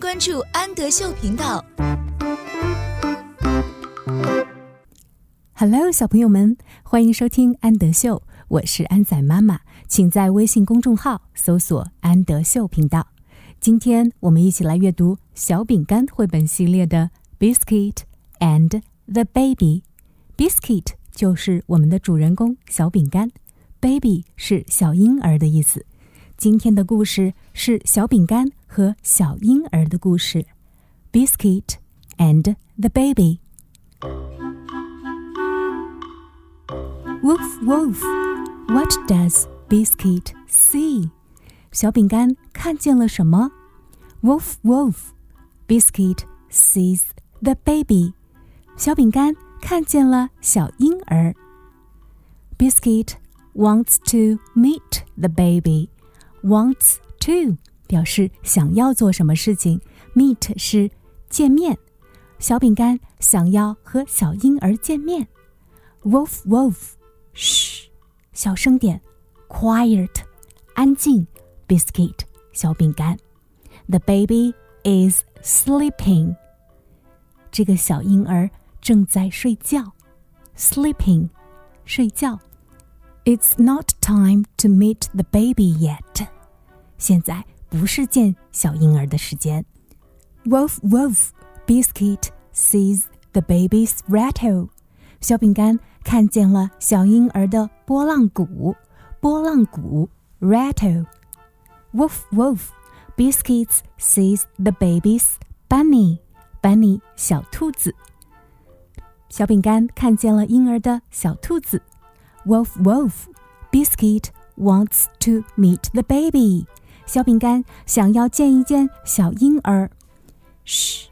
关注安德秀频道。Hello，小朋友们，欢迎收听安德秀，我是安仔妈妈，请在微信公众号搜索“安德秀频道”。今天我们一起来阅读小饼干绘本系列的《Biscuit and the Baby》。Biscuit 就是我们的主人公小饼干，Baby 是小婴儿的意思。今天的故事是小饼干和小婴儿的故事，《Biscuit and the Baby》。Woof woof! What does Biscuit see? 小饼干看见了什么？Woof woof! Biscuit sees the baby. 小饼干看见了小婴儿。Biscuit wants to meet the baby. Wants to 表示想要做什么事情，meet 是见面。小饼干想要和小婴儿见面。Woof woof! 嘘，小声点，quiet，安静。Biscuit，小饼干。The baby is sleeping。这个小婴儿正在睡觉，sleeping，睡觉。It's not time to meet the baby yet。现在 不是见小婴儿的时间。Wolf, wolf, Biscuit sees the baby's rattle。小饼干看见了小婴儿的波浪鼓，波浪鼓 rattle。Woof woof, Biscuits sees the baby's bunny, bunny 小兔子。小饼干看见了婴儿的小兔子。Woof woof, Biscuit wants to meet the baby. 小饼干想要见一见小婴儿。嘘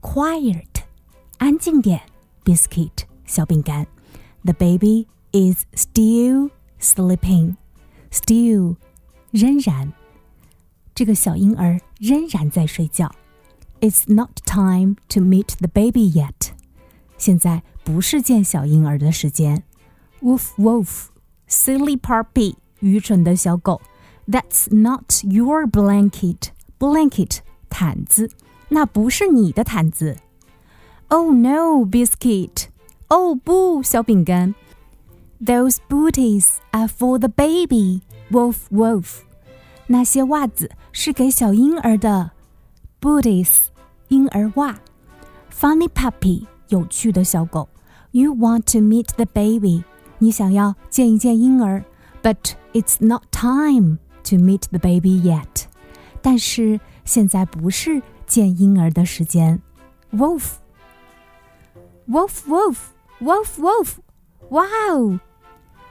，quiet，安静点。Biscuit 小饼干。The baby is still sleeping. Still，仍然。这个小婴儿仍然在睡觉。It's not time to meet the baby yet. 现在不是见小婴儿的时间。Woof woof, silly puppy，愚蠢的小狗。That's not your blanket. Blanket，毯子，那不是你的毯子。Oh no, biscuit. 哦不，小饼干！Those booties are for the baby. Wolf, wolf. 那些袜子是给小婴儿的。Booties，婴儿袜。Funny puppy，有趣的小狗。You want to meet the baby，你想要见一见婴儿，But it's not time to meet the baby yet。但是现在不是见婴儿的时间。Wolf。Wolf, wolf. Wolf, wolf! 哇哦！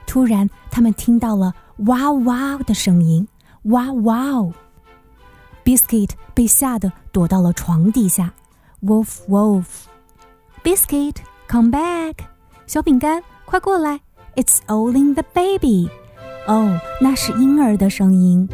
突然，他们听到了“哇哇”的声音，“哇哇哦 ”！Biscuit 被吓得躲到了床底下。Wolf, wolf! Biscuit, come back! 小饼干，快过来！It's only the baby. 哦，那是婴儿的声音。